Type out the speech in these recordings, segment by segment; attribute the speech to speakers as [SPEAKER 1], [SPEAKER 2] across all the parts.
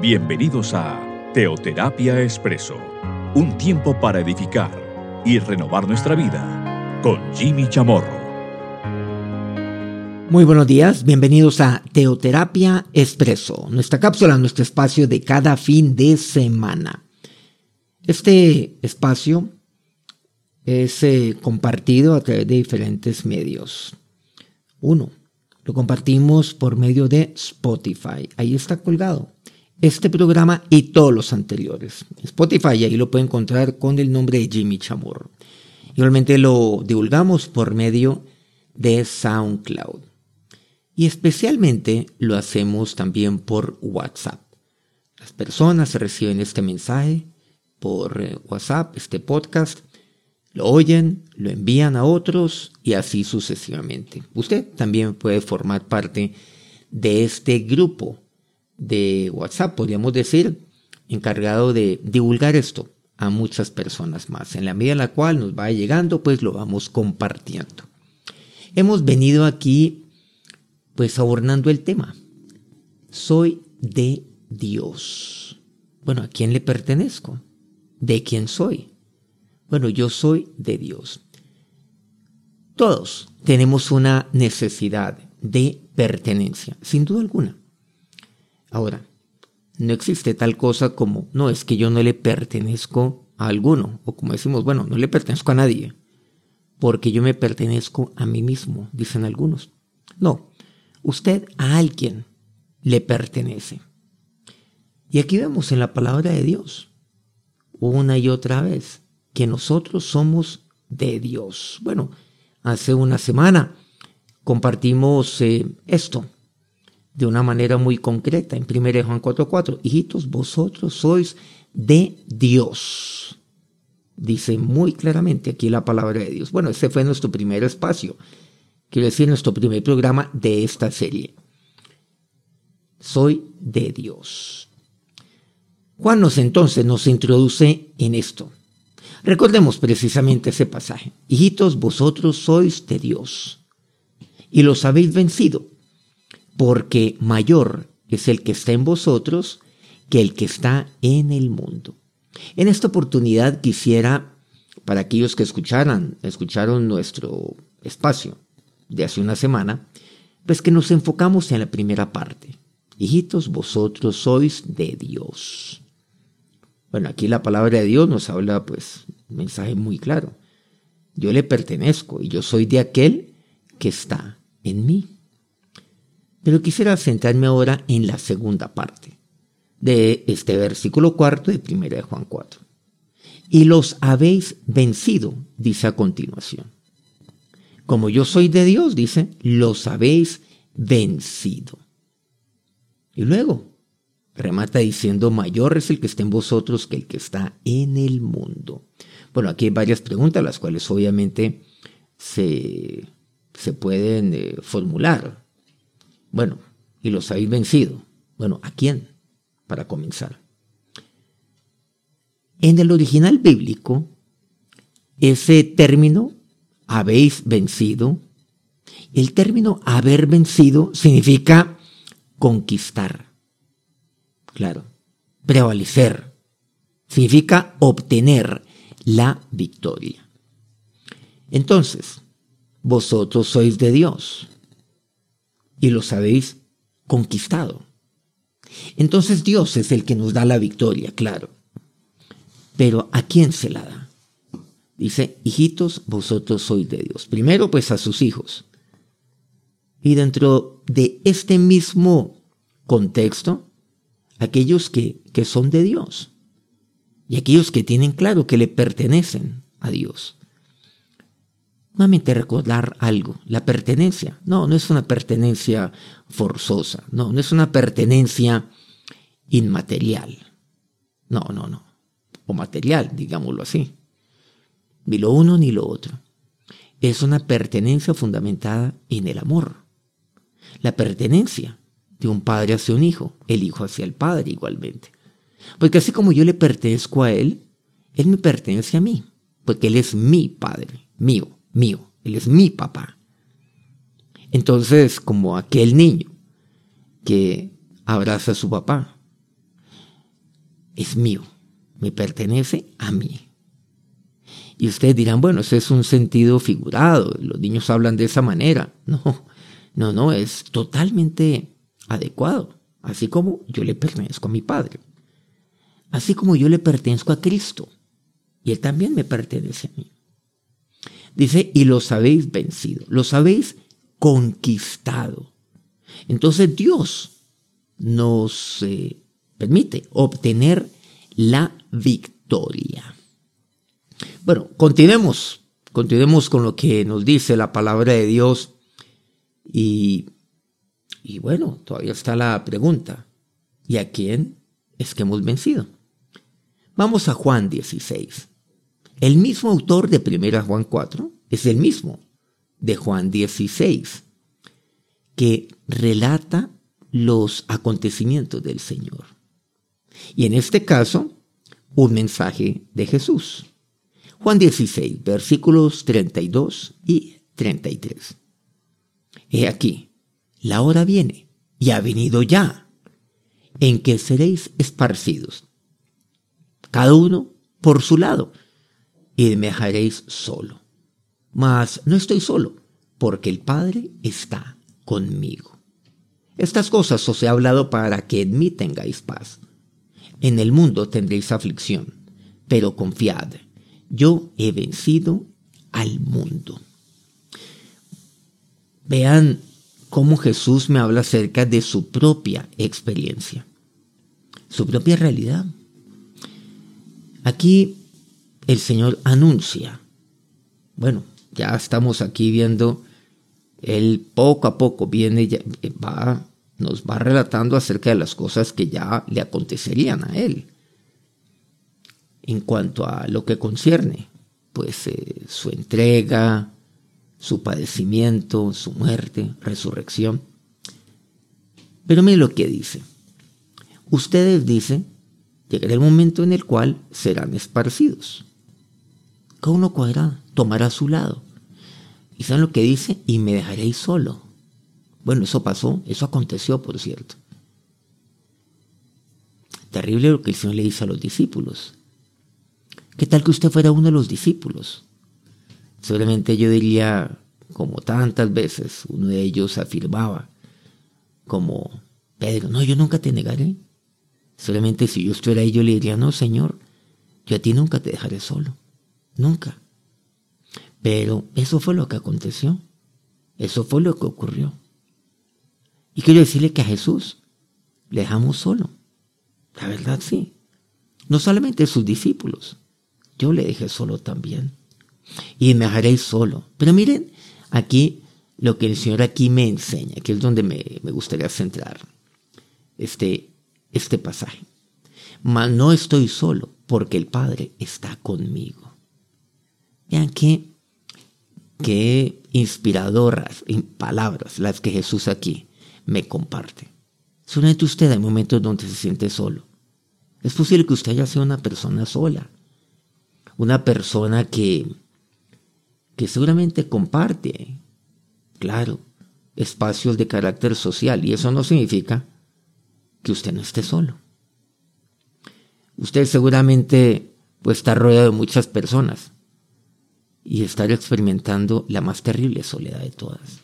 [SPEAKER 1] Bienvenidos a Teoterapia Expreso, un tiempo para edificar y renovar nuestra vida con Jimmy Chamorro.
[SPEAKER 2] Muy buenos días, bienvenidos a Teoterapia Expreso, nuestra cápsula, nuestro espacio de cada fin de semana. Este espacio es eh, compartido a través de diferentes medios. Uno, lo compartimos por medio de Spotify. Ahí está colgado este programa y todos los anteriores. Spotify, ahí lo puede encontrar con el nombre de Jimmy Chamorro. Igualmente lo divulgamos por medio de SoundCloud. Y especialmente lo hacemos también por WhatsApp. Las personas reciben este mensaje por eh, WhatsApp, este podcast, lo oyen, lo envían a otros y así sucesivamente. Usted también puede formar parte de este grupo de WhatsApp, podríamos decir, encargado de divulgar esto a muchas personas más. En la medida en la cual nos va llegando, pues lo vamos compartiendo. Hemos venido aquí, pues, abordando el tema. Soy de Dios. Bueno, ¿a quién le pertenezco? ¿De quién soy? Bueno, yo soy de Dios. Todos tenemos una necesidad de pertenencia, sin duda alguna. Ahora, no existe tal cosa como, no, es que yo no le pertenezco a alguno, o como decimos, bueno, no le pertenezco a nadie, porque yo me pertenezco a mí mismo, dicen algunos. No, usted a alguien le pertenece. Y aquí vemos en la palabra de Dios, una y otra vez, que nosotros somos de Dios. Bueno, hace una semana compartimos eh, esto de una manera muy concreta en 1 Juan 4:4. Hijitos, vosotros sois de Dios. Dice muy claramente aquí la palabra de Dios. Bueno, ese fue nuestro primer espacio. Quiero decir, nuestro primer programa de esta serie. Soy de Dios. Juan nos entonces nos introduce en esto. Recordemos precisamente ese pasaje. Hijitos, vosotros sois de Dios y los habéis vencido, porque mayor es el que está en vosotros que el que está en el mundo. En esta oportunidad quisiera, para aquellos que escucharan, escucharon nuestro espacio de hace una semana, pues que nos enfocamos en la primera parte. Hijitos, vosotros sois de Dios. Bueno, aquí la palabra de Dios nos habla, pues, un mensaje muy claro. Yo le pertenezco y yo soy de aquel que está en mí. Pero quisiera centrarme ahora en la segunda parte de este versículo cuarto de 1 de Juan 4. Y los habéis vencido, dice a continuación. Como yo soy de Dios, dice, los habéis vencido. Y luego, remata diciendo, mayor es el que está en vosotros que el que está en el mundo. Bueno, aquí hay varias preguntas, las cuales obviamente se, se pueden eh, formular. Bueno, y los habéis vencido. Bueno, ¿a quién? Para comenzar. En el original bíblico, ese término, habéis vencido, el término haber vencido significa conquistar Claro. Prevalecer. Significa obtener la victoria. Entonces, vosotros sois de Dios y los habéis conquistado. Entonces Dios es el que nos da la victoria, claro. Pero ¿a quién se la da? Dice, hijitos, vosotros sois de Dios. Primero, pues a sus hijos. Y dentro de este mismo contexto, aquellos que, que son de Dios y aquellos que tienen claro que le pertenecen a Dios. Nuevamente recordar algo, la pertenencia. No, no es una pertenencia forzosa, no, no es una pertenencia inmaterial. No, no, no. O material, digámoslo así. Ni lo uno ni lo otro. Es una pertenencia fundamentada en el amor. La pertenencia de un padre hacia un hijo, el hijo hacia el padre igualmente. Porque así como yo le pertenezco a él, él me pertenece a mí, porque él es mi padre, mío, mío, él es mi papá. Entonces, como aquel niño que abraza a su papá, es mío, me pertenece a mí. Y ustedes dirán, bueno, ese es un sentido figurado, los niños hablan de esa manera. No, no, no, es totalmente adecuado, así como yo le pertenezco a mi Padre, así como yo le pertenezco a Cristo, y Él también me pertenece a mí. Dice, y los habéis vencido, los habéis conquistado. Entonces Dios nos eh, permite obtener la victoria. Bueno, continuemos, continuemos con lo que nos dice la palabra de Dios y, y bueno, todavía está la pregunta, ¿y a quién es que hemos vencido? Vamos a Juan 16. El mismo autor de 1 Juan 4 es el mismo de Juan 16, que relata los acontecimientos del Señor. Y en este caso, un mensaje de Jesús. Juan 16, versículos 32 y 33. He aquí, la hora viene, y ha venido ya, en que seréis esparcidos, cada uno por su lado, y me dejaréis solo. Mas no estoy solo, porque el Padre está conmigo. Estas cosas os he hablado para que en mí tengáis paz. En el mundo tendréis aflicción, pero confiad, yo he vencido al mundo. Vean cómo Jesús me habla acerca de su propia experiencia, su propia realidad. Aquí el Señor anuncia, bueno, ya estamos aquí viendo, Él poco a poco viene, va, nos va relatando acerca de las cosas que ya le acontecerían a Él. En cuanto a lo que concierne, pues eh, su entrega, su padecimiento, su muerte, resurrección. Pero mire lo que dice. Ustedes dicen, llegará el momento en el cual serán esparcidos. Cada uno cuadrado tomará su lado. ¿Y saben lo que dice? Y me dejaréis solo. Bueno, eso pasó, eso aconteció, por cierto. Terrible lo que el Señor le dice a los discípulos. ¿Qué tal que usted fuera uno de los discípulos? Seguramente yo diría, como tantas veces, uno de ellos afirmaba, como Pedro, no, yo nunca te negaré. Solamente si yo estuviera ahí, yo le diría, no, Señor, yo a ti nunca te dejaré solo. Nunca. Pero eso fue lo que aconteció. Eso fue lo que ocurrió. Y quiero decirle que a Jesús le dejamos solo. La verdad sí. No solamente sus discípulos. Yo le dejé solo también. Y me dejaréis solo. Pero miren aquí lo que el Señor aquí me enseña, que es donde me, gustaría centrar este, este pasaje. Mas no estoy solo porque el Padre está conmigo. Vean qué, qué inspiradoras palabras las que Jesús aquí me comparte. Solamente usted hay momentos donde se siente solo. Es posible que usted haya sido una persona sola. Una persona que, que seguramente comparte, claro, espacios de carácter social. Y eso no significa que usted no esté solo. Usted seguramente pues, está rodeado de muchas personas y estar experimentando la más terrible soledad de todas.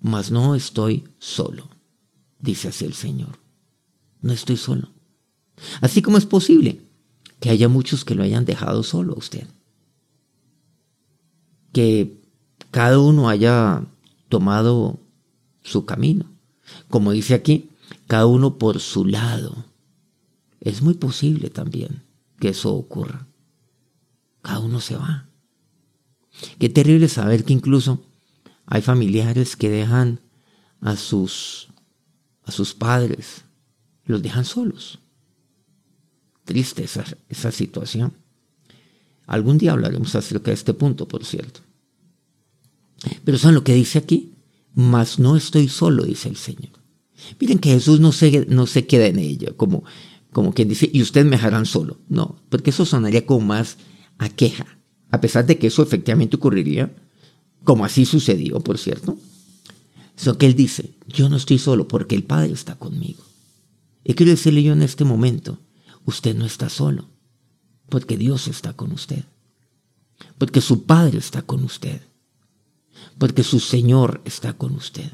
[SPEAKER 2] Mas no estoy solo, dice así el Señor. No estoy solo. Así como es posible que haya muchos que lo hayan dejado solo a usted. Que cada uno haya tomado su camino. Como dice aquí, cada uno por su lado. Es muy posible también que eso ocurra cada uno se va. Qué terrible saber que incluso hay familiares que dejan a sus, a sus padres, los dejan solos. Triste esa, esa situación. Algún día hablaremos acerca de este punto, por cierto. Pero ¿saben lo que dice aquí? Mas no estoy solo, dice el Señor. Miren que Jesús no se, no se queda en ello, como, como quien dice, y ustedes me dejarán solo. No, porque eso sonaría como más a queja, a pesar de que eso efectivamente ocurriría, como así sucedió, por cierto. Eso que él dice, yo no estoy solo porque el Padre está conmigo. Y quiero decirle yo en este momento usted no está solo, porque Dios está con usted, porque su Padre está con usted, porque su Señor está con usted.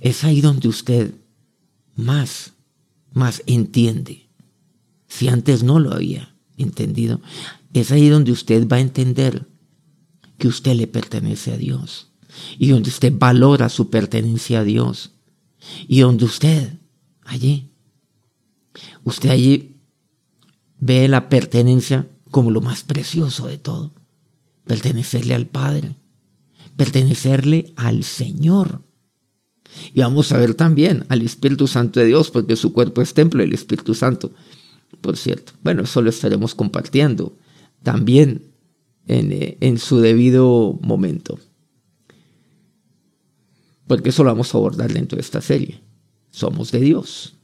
[SPEAKER 2] Es ahí donde usted más, más entiende. Si antes no lo había entendido, es ahí donde usted va a entender que usted le pertenece a Dios y donde usted valora su pertenencia a Dios y donde usted allí, usted allí ve la pertenencia como lo más precioso de todo, pertenecerle al Padre, pertenecerle al Señor. Y vamos a ver también al Espíritu Santo de Dios, porque su cuerpo es templo del Espíritu Santo, por cierto. Bueno, eso lo estaremos compartiendo también en, eh, en su debido momento. Porque eso lo vamos a abordar dentro de esta serie. Somos de Dios.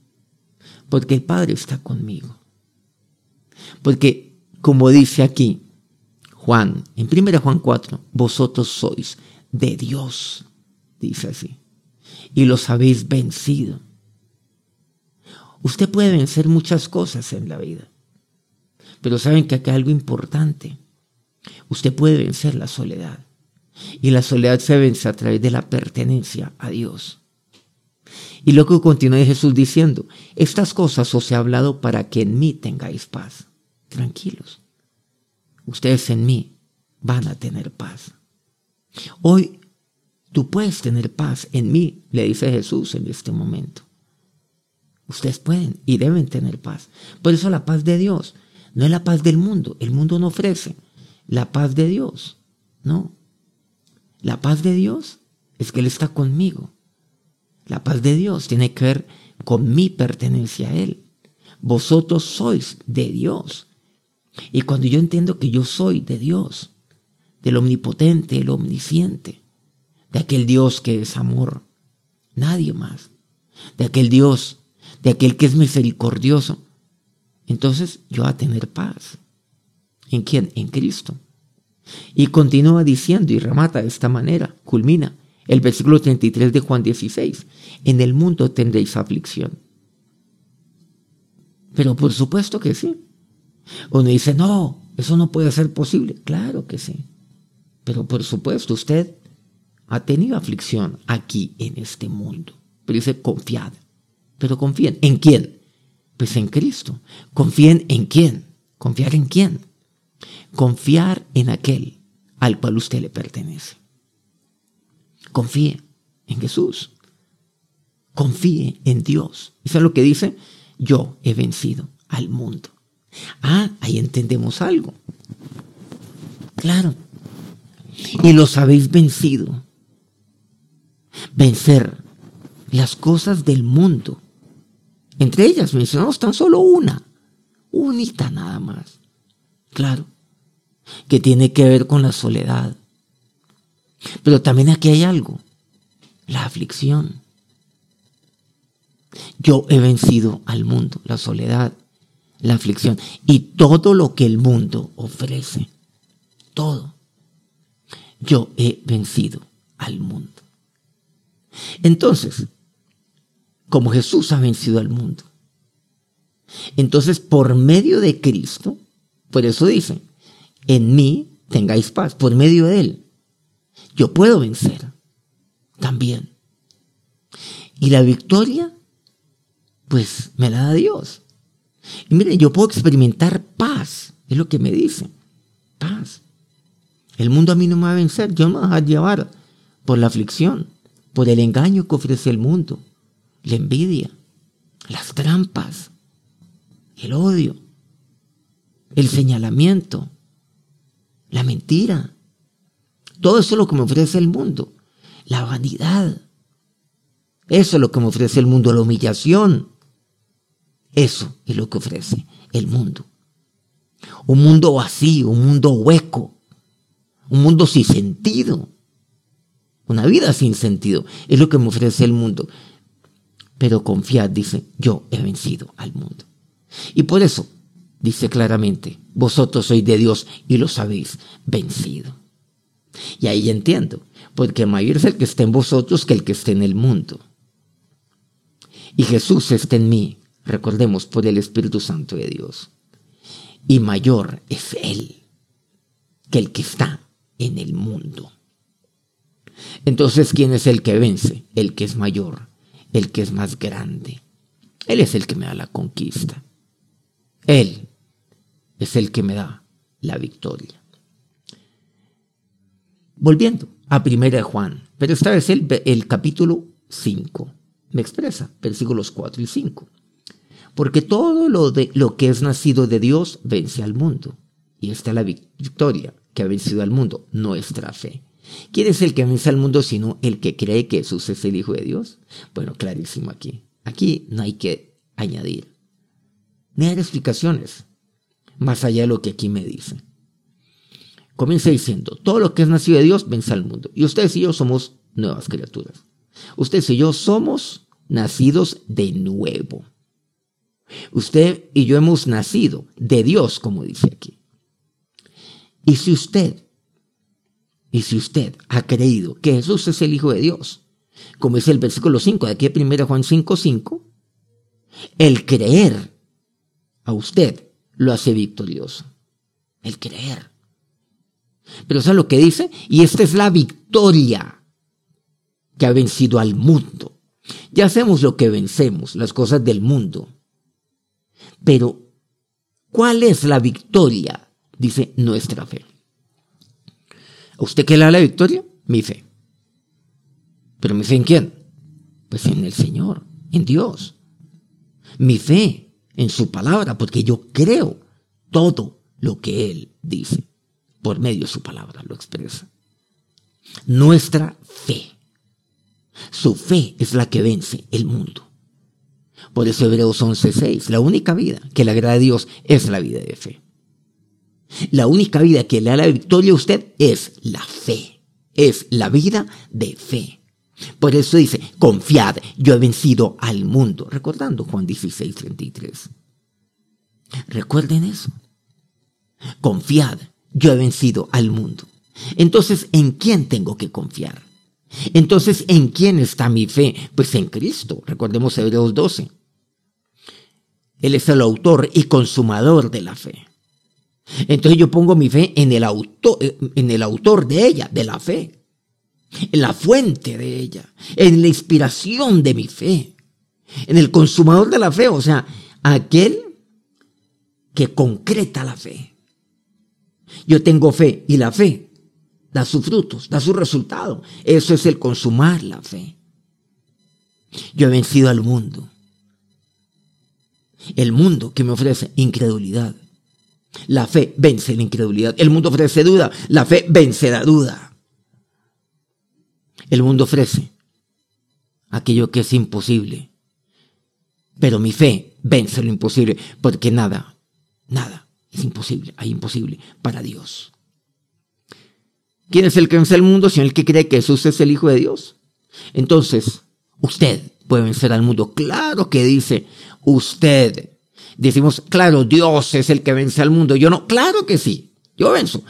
[SPEAKER 2] Porque el Padre está conmigo. Porque, como dice aquí Juan, en 1 Juan 4, vosotros sois de Dios, dice así, y los habéis vencido. Usted puede vencer muchas cosas en la vida, pero saben que acá hay algo importante. Usted puede vencer la soledad. Y la soledad se vence a través de la pertenencia a Dios. Y luego continúa Jesús diciendo, estas cosas os he hablado para que en mí tengáis paz. Tranquilos. Ustedes en mí van a tener paz. Hoy tú puedes tener paz en mí, le dice Jesús en este momento. Ustedes pueden y deben tener paz. Por eso la paz de Dios no es la paz del mundo. El mundo no ofrece la paz de Dios. No. La paz de Dios es que Él está conmigo. La paz de Dios tiene que ver con mi pertenencia a Él. Vosotros sois de Dios. Y cuando yo entiendo que yo soy de Dios, del omnipotente, el omnisciente, de aquel Dios que es amor, nadie más, de aquel Dios, de aquel que es misericordioso, entonces yo voy a tener paz. ¿En quién? En Cristo. Y continúa diciendo y remata de esta manera, culmina el versículo 33 de Juan 16, en el mundo tendréis aflicción. Pero por supuesto que sí. Uno dice, no, eso no puede ser posible. Claro que sí. Pero por supuesto, usted ha tenido aflicción aquí en este mundo. Pero dice, confiad. Pero confíen. ¿En quién? Pues en Cristo. Confíen en quién. ¿Confiar en quién? Confiar en aquel al cual usted le pertenece. Confíe en Jesús. Confíe en Dios. Eso es lo que dice, yo he vencido al mundo. Ah, ahí entendemos algo. Claro. Y los habéis vencido. Vencer las cosas del mundo. Entre ellas mencionamos tan solo una. Unita nada más. Claro que tiene que ver con la soledad. Pero también aquí hay algo, la aflicción. Yo he vencido al mundo, la soledad, la aflicción y todo lo que el mundo ofrece. Todo. Yo he vencido al mundo. Entonces, como Jesús ha vencido al mundo, entonces por medio de Cristo, por eso dice, en mí tengáis paz, por medio de Él. Yo puedo vencer también. Y la victoria, pues me la da Dios. Y miren, yo puedo experimentar paz, es lo que me dice. Paz. El mundo a mí no me va a vencer, yo me voy a llevar por la aflicción, por el engaño que ofrece el mundo, la envidia, las trampas, el odio, el señalamiento, la mentira. Todo eso es lo que me ofrece el mundo. La vanidad. Eso es lo que me ofrece el mundo, la humillación. Eso es lo que ofrece el mundo. Un mundo vacío, un mundo hueco, un mundo sin sentido. Una vida sin sentido es lo que me ofrece el mundo. Pero confiad, dice, yo he vencido al mundo. Y por eso dice claramente, vosotros sois de Dios y los habéis vencido. Y ahí entiendo, porque mayor es el que está en vosotros que el que está en el mundo. Y Jesús está en mí, recordemos, por el Espíritu Santo de Dios. Y mayor es Él que el que está en el mundo. Entonces, ¿quién es el que vence? El que es mayor, el que es más grande. Él es el que me da la conquista. Él es el que me da la victoria. Volviendo a Primera Juan, pero esta vez el, el capítulo 5 me expresa, versículos 4 y 5. Porque todo lo, de, lo que es nacido de Dios vence al mundo. Y esta es la victoria que ha vencido al mundo, nuestra fe. ¿Quién es el que vence al mundo sino el que cree que Jesús es el Hijo de Dios? Bueno, clarísimo aquí. Aquí no hay que añadir, ni dar explicaciones, más allá de lo que aquí me dice. Comienza diciendo, todo lo que es nacido de Dios vence al mundo. Y ustedes y yo somos nuevas criaturas. Ustedes y yo somos nacidos de nuevo. Usted y yo hemos nacido de Dios, como dice aquí. Y si usted, y si usted ha creído que Jesús es el Hijo de Dios, como dice el versículo 5 de aquí de 1 Juan 5, 5, el creer a usted lo hace victorioso. El creer. Pero ¿sabe lo que dice? Y esta es la victoria que ha vencido al mundo. Ya hacemos lo que vencemos, las cosas del mundo. Pero, ¿cuál es la victoria? Dice nuestra fe. ¿A usted qué le da la victoria? Mi fe. ¿Pero mi fe en quién? Pues en el Señor, en Dios mi fe en su palabra, porque yo creo todo lo que Él dice. Por medio de su palabra lo expresa. Nuestra fe. Su fe es la que vence el mundo. Por eso Hebreos 11:6, la única vida que le agrada a Dios es la vida de fe. La única vida que le da la victoria a usted es la fe. Es la vida de fe. Por eso dice, confiad, yo he vencido al mundo. Recordando Juan 16, 33. Recuerden eso. Confiad, yo he vencido al mundo. Entonces, ¿en quién tengo que confiar? Entonces, ¿en quién está mi fe? Pues en Cristo. Recordemos Hebreos 12. Él es el autor y consumador de la fe. Entonces yo pongo mi fe en el autor, en el autor de ella, de la fe en la fuente de ella, en la inspiración de mi fe, en el consumador de la fe, o sea, aquel que concreta la fe. Yo tengo fe y la fe da sus frutos, da su resultado. Eso es el consumar la fe. Yo he vencido al mundo. El mundo que me ofrece incredulidad. La fe vence la incredulidad. El mundo ofrece duda. La fe vence la duda. El mundo ofrece aquello que es imposible. Pero mi fe vence lo imposible, porque nada, nada es imposible, hay imposible para Dios. ¿Quién es el que vence al mundo sino el que cree que Jesús es el Hijo de Dios? Entonces, usted puede vencer al mundo. Claro que dice usted. Decimos, claro, Dios es el que vence al mundo. Yo no, claro que sí, yo venzo.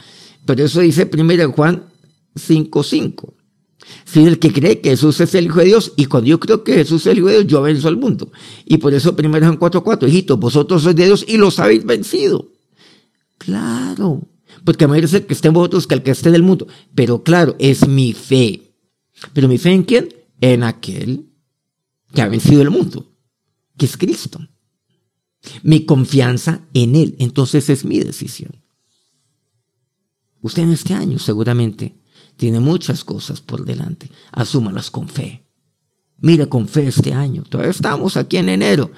[SPEAKER 2] Pero eso dice 1 Juan 5.5 si el que cree que Jesús es el Hijo de Dios, y cuando yo creo que Jesús es el Hijo de Dios, yo venzo al mundo. Y por eso primero Juan 4.4, hijitos, vosotros sois de Dios y los habéis vencido. Claro, porque mayor es el que esté en vosotros que el que esté del mundo. Pero claro, es mi fe. ¿Pero mi fe en quién? En aquel que ha vencido el mundo, que es Cristo. Mi confianza en Él, entonces es mi decisión. Usted en este año seguramente tiene muchas cosas por delante. Asúmalas con fe. Mira con fe este año. Todavía estamos aquí en enero.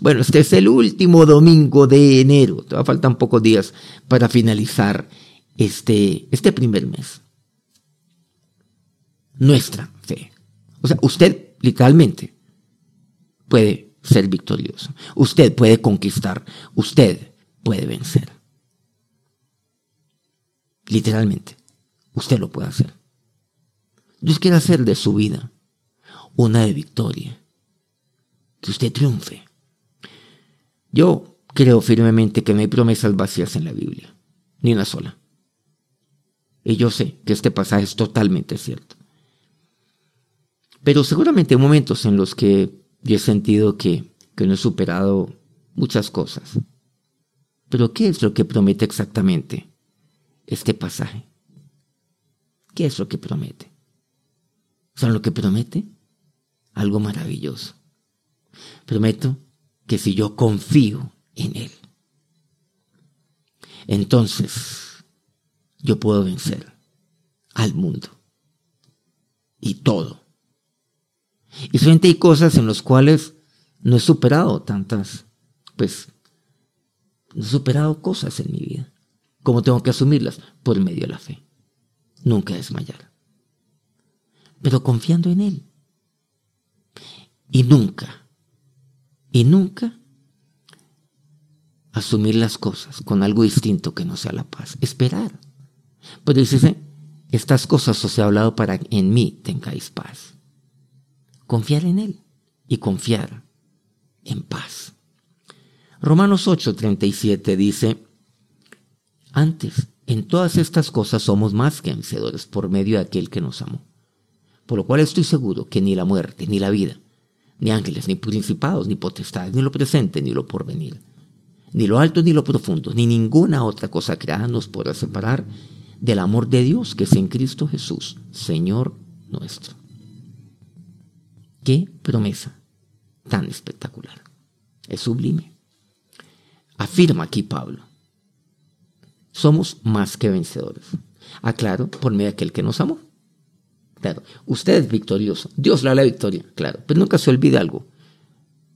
[SPEAKER 2] Bueno, este es el último domingo de enero. Todavía faltan pocos días para finalizar este, este primer mes. Nuestra fe. O sea, usted literalmente puede ser victorioso. Usted puede conquistar. Usted puede vencer. Literalmente. Usted lo puede hacer. Dios quiere hacer de su vida una de victoria. Que usted triunfe. Yo creo firmemente que no hay promesas vacías en la Biblia. Ni una sola. Y yo sé que este pasaje es totalmente cierto. Pero seguramente hay momentos en los que yo he sentido que, que no he superado muchas cosas. Pero ¿qué es lo que promete exactamente este pasaje? ¿Qué es lo que promete? ¿Saben lo que promete? Algo maravilloso. Prometo que si yo confío en Él, entonces yo puedo vencer al mundo y todo. Y solamente hay cosas en las cuales no he superado tantas, pues, no he superado cosas en mi vida. ¿Cómo tengo que asumirlas? Por medio de la fe. Nunca desmayar. Pero confiando en Él. Y nunca, y nunca asumir las cosas con algo distinto que no sea la paz. Esperar. Pues dice, estas cosas os he hablado para que en mí tengáis paz. Confiar en Él y confiar en paz. Romanos 8:37 dice, antes, en todas estas cosas somos más que vencedores por medio de aquel que nos amó. Por lo cual estoy seguro que ni la muerte, ni la vida, ni ángeles, ni principados, ni potestades, ni lo presente, ni lo porvenir, ni lo alto, ni lo profundo, ni ninguna otra cosa creada nos podrá separar del amor de Dios que es en Cristo Jesús, Señor nuestro. Qué promesa tan espectacular. Es sublime. Afirma aquí Pablo. Somos más que vencedores. Aclaro, por medio de aquel que nos amó. Claro, usted es victorioso. Dios le da la victoria, claro. Pero nunca se olvide algo.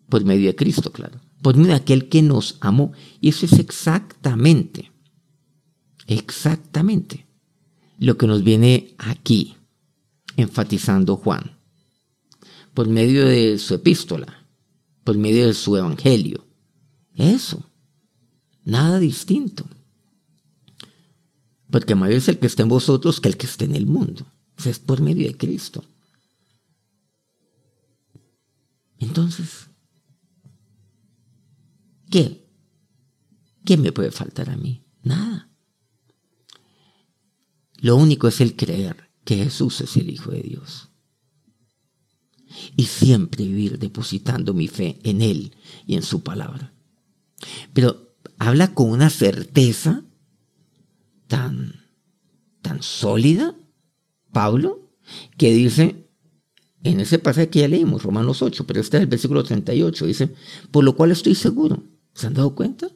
[SPEAKER 2] Por medio de Cristo, claro. Por medio de aquel que nos amó. Y eso es exactamente, exactamente lo que nos viene aquí enfatizando Juan. Por medio de su epístola, por medio de su evangelio. Eso. Nada distinto. Porque mayor es el que está en vosotros que el que está en el mundo. es por medio de Cristo. Entonces, ¿qué? ¿Qué me puede faltar a mí? Nada. Lo único es el creer que Jesús es el Hijo de Dios. Y siempre vivir depositando mi fe en Él y en su palabra. Pero habla con una certeza tan, tan sólida, Pablo, que dice, en ese pasaje que ya leímos, Romanos 8, pero este es el versículo 38, dice, por lo cual estoy seguro. ¿Se han dado cuenta?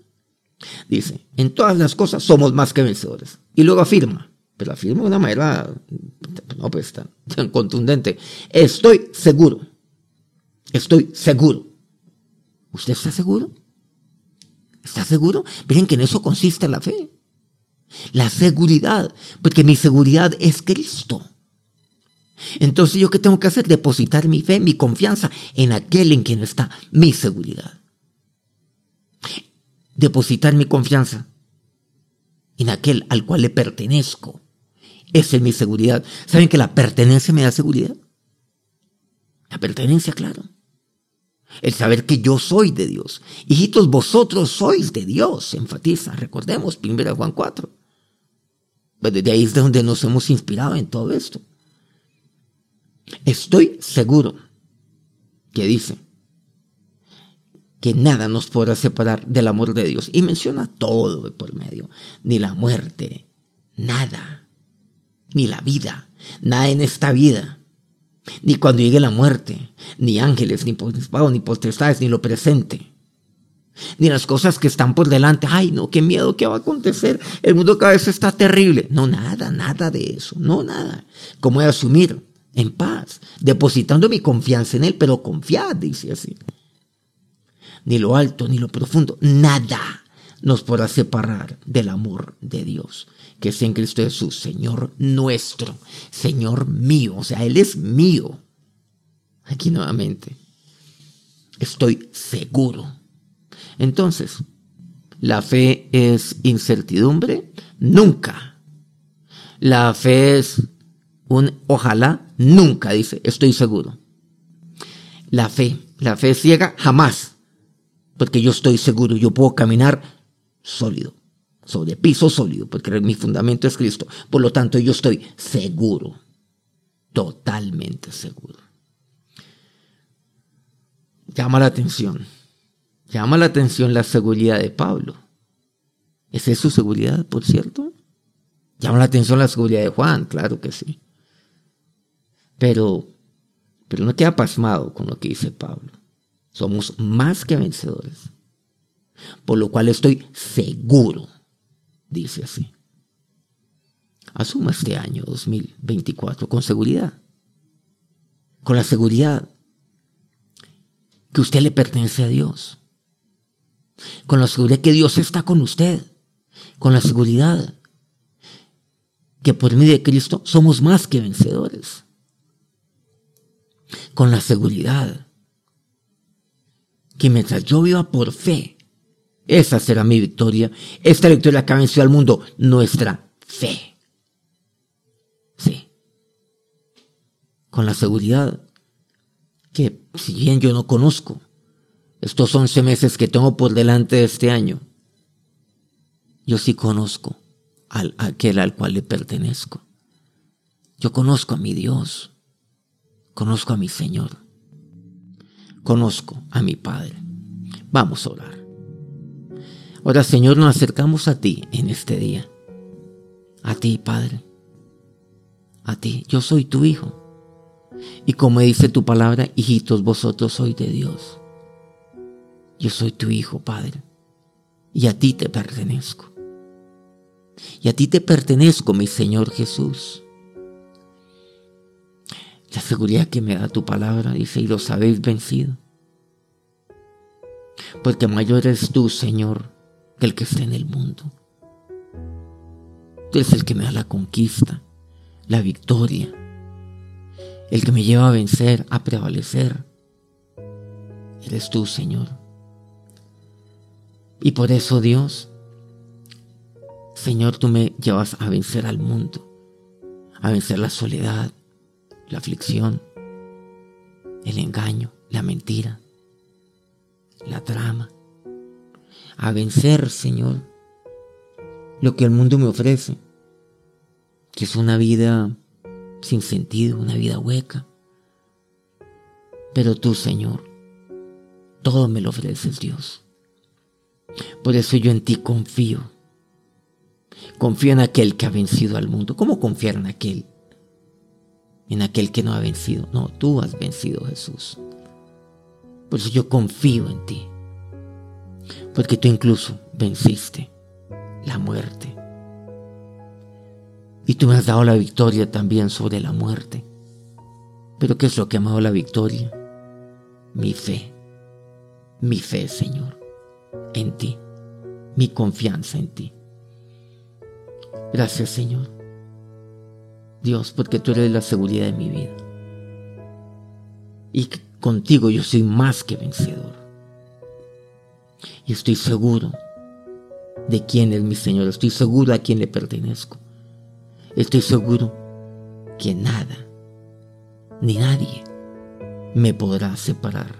[SPEAKER 2] Dice, en todas las cosas somos más que vencedores. Y luego afirma, pero afirma de una manera, no pues tan, tan contundente, estoy seguro, estoy seguro. ¿Usted está seguro? ¿Está seguro? Miren que en eso consiste la fe. La seguridad, porque mi seguridad es Cristo. Entonces yo qué tengo que hacer? Depositar mi fe, mi confianza en aquel en quien está mi seguridad. Depositar mi confianza en aquel al cual le pertenezco. Esa es mi seguridad. ¿Saben que la pertenencia me da seguridad? La pertenencia, claro. El saber que yo soy de Dios. Hijitos, vosotros sois de Dios, enfatiza. Recordemos, 1 Juan 4. Pues desde ahí es de donde nos hemos inspirado en todo esto. Estoy seguro que dice que nada nos podrá separar del amor de Dios. Y menciona todo por medio. Ni la muerte, nada. Ni la vida, nada en esta vida ni cuando llegue la muerte, ni ángeles, ni principados, ni potestades, ni lo presente, ni las cosas que están por delante. Ay, no, qué miedo, qué va a acontecer. El mundo cada vez está terrible. No, nada, nada de eso, no, nada. ¿Cómo voy a asumir? En paz, depositando mi confianza en Él, pero confiad, dice así. Ni lo alto, ni lo profundo, nada nos podrá separar del amor de Dios que es en Cristo Jesús, Señor nuestro, Señor mío, o sea, Él es mío. Aquí nuevamente, estoy seguro. Entonces, ¿la fe es incertidumbre? Nunca. La fe es un ojalá, nunca, dice, estoy seguro. La fe, la fe ciega, jamás, porque yo estoy seguro, yo puedo caminar sólido sobre piso sólido, porque mi fundamento es Cristo. Por lo tanto, yo estoy seguro, totalmente seguro. Llama la atención Llama la atención la seguridad de Pablo. ¿Esa es su seguridad, por cierto? Llama la atención la seguridad de Juan, claro que sí. Pero, pero no queda pasmado con lo que dice Pablo. Somos más que vencedores. Por lo cual estoy seguro, dice así. Asuma este año 2024 con seguridad. Con la seguridad que usted le pertenece a Dios. Con la seguridad que Dios está con usted. Con la seguridad que por medio de Cristo somos más que vencedores. Con la seguridad que mientras yo viva por fe, esa será mi victoria. Esta victoria que ha vencido al mundo, nuestra fe. Sí. Con la seguridad que, si bien yo no conozco estos 11 meses que tengo por delante de este año, yo sí conozco al aquel al cual le pertenezco. Yo conozco a mi Dios, conozco a mi Señor, conozco a mi Padre. Vamos a orar. Ahora, Señor, nos acercamos a ti en este día. A ti, Padre. A ti. Yo soy tu Hijo. Y como dice tu palabra, hijitos, vosotros sois de Dios. Yo soy tu Hijo, Padre. Y a ti te pertenezco. Y a ti te pertenezco, mi Señor Jesús. La seguridad que me da tu palabra dice, y los habéis vencido. Porque mayor eres tú, Señor, que el que está en el mundo. Tú eres el que me da la conquista, la victoria, el que me lleva a vencer, a prevalecer. Eres tú, Señor. Y por eso, Dios, Señor, tú me llevas a vencer al mundo, a vencer la soledad, la aflicción, el engaño, la mentira, la trama, a vencer, Señor, lo que el mundo me ofrece, que es una vida sin sentido, una vida hueca. Pero tú, Señor, todo me lo ofreces, Dios. Por eso yo en ti confío. Confío en aquel que ha vencido al mundo. ¿Cómo confiar en aquel? En aquel que no ha vencido. No, tú has vencido, Jesús. Por eso yo confío en ti. Porque tú incluso venciste la muerte. Y tú me has dado la victoria también sobre la muerte. Pero ¿qué es lo que ha dado la victoria? Mi fe. Mi fe, Señor, en ti. Mi confianza en ti. Gracias, Señor. Dios, porque tú eres la seguridad de mi vida. Y contigo yo soy más que vencedor. Y estoy seguro de quién es mi Señor. Estoy seguro a quién le pertenezco. Estoy seguro que nada ni nadie me podrá separar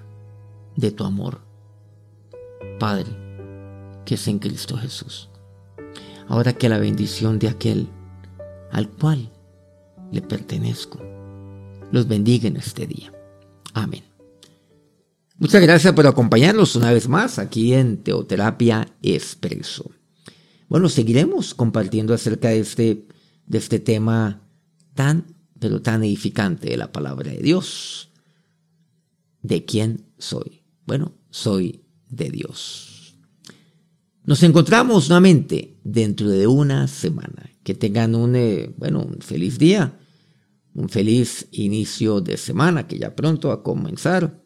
[SPEAKER 2] de tu amor, Padre, que es en Cristo Jesús. Ahora que la bendición de aquel al cual le pertenezco los bendiga en este día. Amén. Muchas gracias por acompañarnos una vez más aquí en Teoterapia Expreso. Bueno, seguiremos compartiendo acerca de este de este tema tan, pero tan edificante de la palabra de Dios. ¿De quién soy? Bueno, soy de Dios. Nos encontramos nuevamente dentro de una semana. Que tengan un, eh, bueno, un feliz día, un feliz inicio de semana que ya pronto va a comenzar.